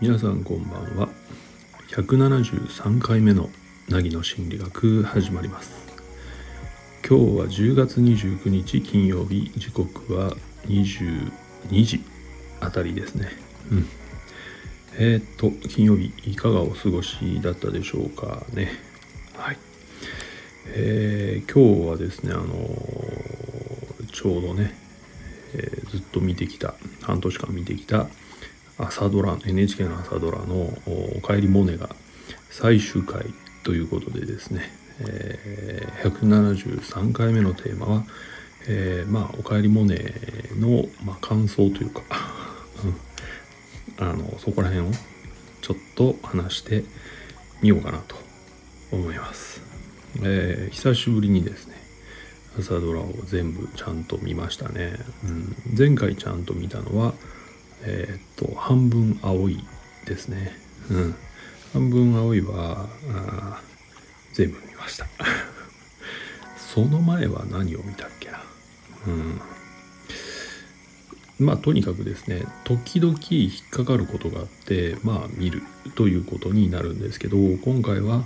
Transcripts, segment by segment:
皆さんこんばんは。173回目の凪の心理学始まります。今日は10月29日金曜日。時刻は22時あたりですね。うん。えー、っと金曜日いかがお過ごしだったでしょうかね。はい。えー、今日はですねあのー、ちょうどね、えー、ずっと見てきた半年間見てきた朝ドラ NHK の朝ドラの「おかえりモネ」が最終回ということでですね、えー、173回目のテーマは、えー、まあ「おかえりモネの」まあ、感想というか あのそこら辺をちょっと話してみようかなと思います、えー、久しぶりにですね朝ドラを全部ちゃんと見ましたね、うん、前回ちゃんと見たのは「えー、っと半分青いですね。うん。半分青いは全部見ました。その前は何を見たっけな。うん。まあとにかくですね時々引っかかることがあってまあ見るということになるんですけど今回は、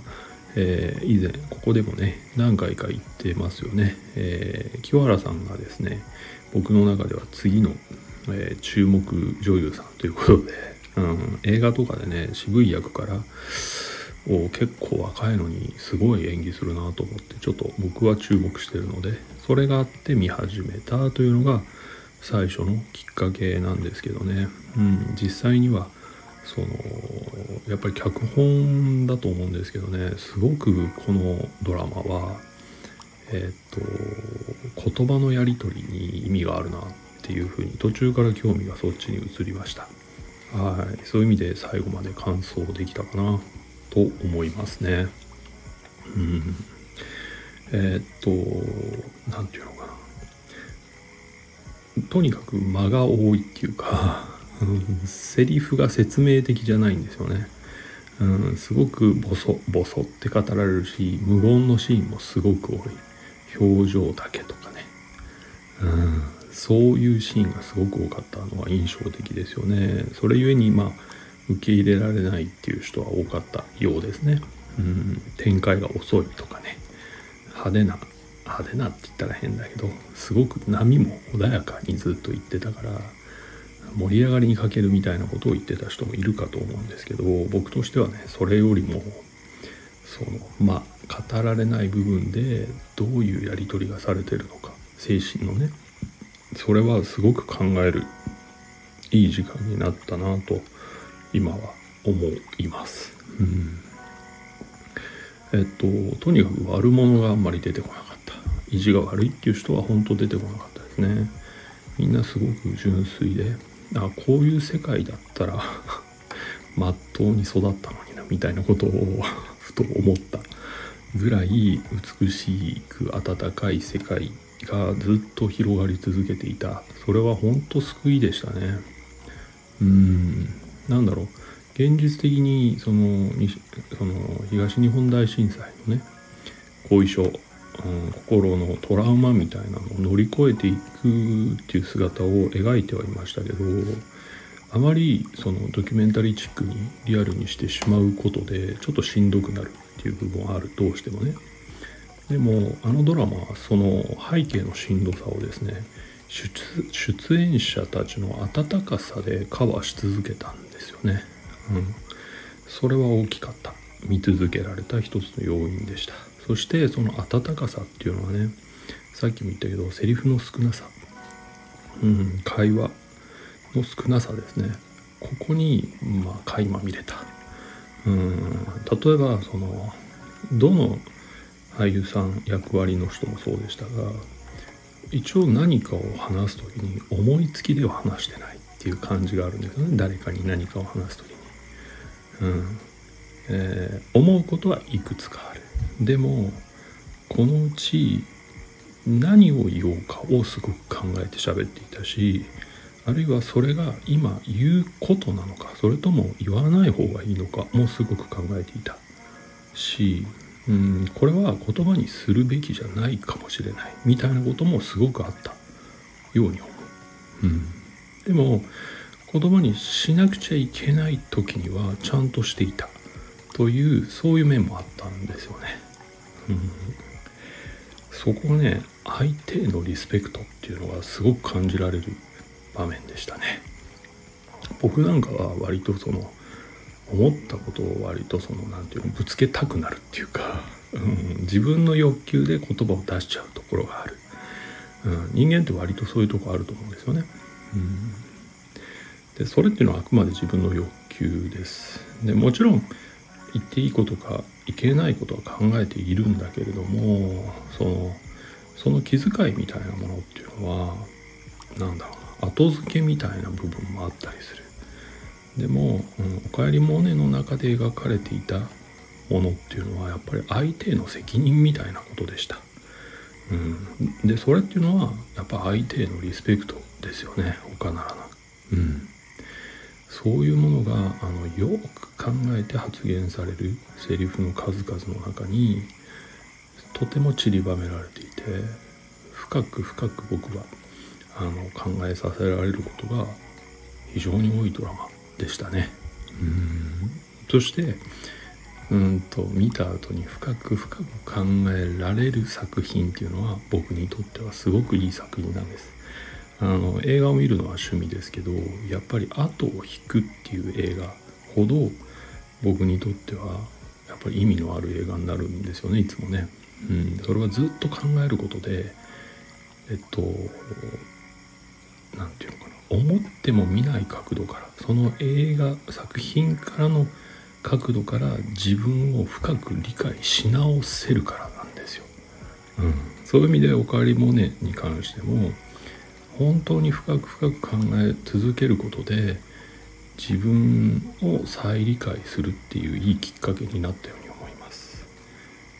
えー、以前ここでもね何回か言ってますよね、えー、清原さんがですね僕の中では次のえー、注目女優さんということで、うん、映画とかでね渋い役からを結構若いのにすごい演技するなと思ってちょっと僕は注目してるのでそれがあって見始めたというのが最初のきっかけなんですけどね、うん、実際にはそのやっぱり脚本だと思うんですけどねすごくこのドラマはえっ、と言葉のやり取りに意味があるなっていうふうに途中から興味がそっちに移りました。はい。そういう意味で最後まで完走できたかなと思いますね。うん。えー、っと何て言うのかな。とにかく間が多いっていうかうんセリフが説明的じゃないんですよね。うん、すごくボソボソって語られるし無言のシーンもすごく多い。表情だけとかね、うん、そういうシーンがすごく多かったのは印象的ですよね。それゆえにまあ受け入れられないっていう人は多かったようですね。うん展開が遅いとかね。派手な派手なって言ったら変だけどすごく波も穏やかにずっと言ってたから盛り上がりに欠けるみたいなことを言ってた人もいるかと思うんですけど僕としてはねそれよりもそのまあ語られない部分でどういうやり取りがされてるのか精神のねそれはすごく考えるいい時間になったなと今は思います。うん、えっととにかく悪者があんまり出てこなかった意地が悪いっていう人は本当出てこなかったですね。みんなすごく純粋であこういう世界だったら まっとうに育ったのになみたいなことを ふと思ったぐらい美しく温かい世界がずっと広がり続けていた。それは本当救いでしたね。うん。なんだろう。現実的にそのその東日本大震災のね後遺症、うん、心のトラウマみたいなのを乗り越えていくっていう姿を描いてはいましたけどあまりそのドキュメンタリーチックにリアルにしてしまうことでちょっとしんどくなるっていう部分はあるどうしてもね。でもあのドラマはその背景のしんどさをですね出演者たちの温かさでカバーし続けたんですよね。うん、それは大きかった見続けられた一つの要因でした。そしてその温かさっていうのはねさっきも言ったけどセリフの少なさ、うん、会話の少なさですね。ここにまあ垣間見れた、うん、例えばそのどの俳優さん役割の人もそうでしたが一応何かを話す時に思いつきでは話してないっていう感じがあるんですよね。誰かに何かを話す時に。うん。えー、思うことはいくつかある。でもこのうち何を言おうかをすごく考えて喋っていたしあるいはそれが今言うことなのかそれとも言わない方がいいのかもすごく考えていたしうんこれは言葉にするべきじゃないかもしれないみたいなこともすごくあったように思う。うん、でも言葉にしなくちゃいけない時にはちゃんとしていたというそういう面もあったんですよね。うん、そこがね相手へのリスペクトっていうのがすごく感じられる場面でしたね。僕なんかは割とその思ったことを割とその何て言うのぶつけたくなるっていうか、うん、自分の欲求で言葉を出しちゃうところがある、うん、人間って割とそういうとこあると思うんですよね。うんでそれっていうのはあくまで自分の欲求ですでもちろん言っていいことかいけないことは考えているんだけれどもそのその気遣いみたいなものっていうのは何だろうな後付けみたいな部分もあったりするでも「うん、おかえりモネ」の中で描かれていたものっていうのはやっぱり相手への責任みたいなことでした。うん、でそれっていうのはやっぱ相手へのリスペクトですよね他ならな。うん、そういうものがあのよく考えて発言されるセリフの数々の中にとても散りばめられていて深く深く僕はあの考えさせられることが非常に多いドラマでしたね。うんそしてうんと見た後に深く深く考えられる作品っていうのは僕にとってはすごくいい作品なんです。あの映画を見るのは趣味ですけどやっぱり後を引くっていう映画ほど僕にとってはやっぱり意味のある映画になるんですよねいつもね。うん、それはずっと考えることでえっと何て言うのかな思っても見ない角度からその映画作品からの角度から自分を深く理解し直せるからなんですよ。うん、そういう意味で「おかえりモネ」に関しても本当に深く深く考え続けることで自分を再理解するっていういいきっかけになったように思います。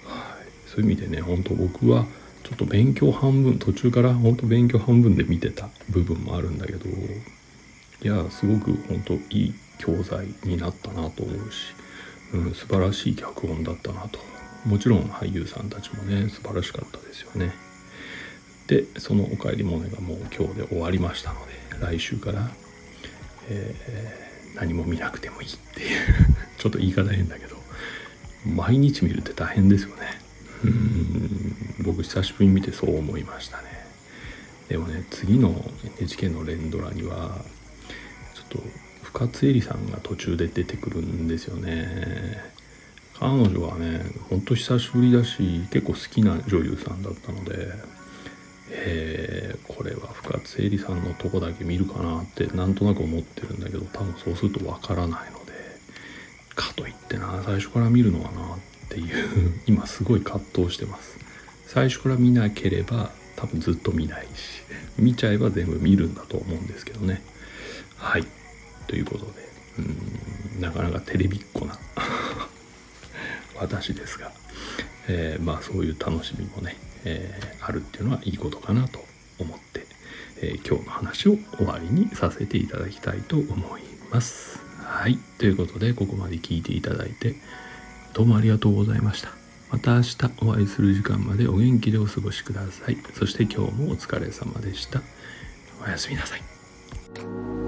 はい、そういう意味でね本当僕はちょっと勉強半分途中から本当勉強半分で見てた部分もあるんだけどいやすごく本当いい教材になったなと思うし、うん、素晴らしい脚本だったなともちろん俳優さんたちもね素晴らしかったですよね。でその「おかえりモネ」がもう今日で終わりましたので来週から、えー、何も見なくてもいいっていう。ちょっと言い方変だけど。毎日見るって大変ですよね。うん。僕久しぶりに見てそう思いましたね。でもね次の NHK の連ドラにはちょっと深津絵里さんが途中で出てくるんですよね。彼女はねほんと久しぶりだし結構好きな女優さんだったのでえー、これは深津絵里さんのとこだけ見るかなってなんとなく思ってるんだけど多分そうするとわからないのでかといってな最初から見るのはなっていう今すごい葛藤してます。最初から見なければ多分ずっと見ないし見ちゃえば全部見るんだと思うんですけどね。はい。ということでうんなかなかテレビっ子な。私ですが、えー、まあそういう楽しみもねえー、あるっていうのはいいことかなと思って、えー、今日の話を終わりにさせていただきたいと思います。はい。ということで、ここまで聞いていただいて、どうもありがとうございました。また明日お会いする時間までお元気でお過ごしください。そして今日もお疲れ様でした。おやすみなさい。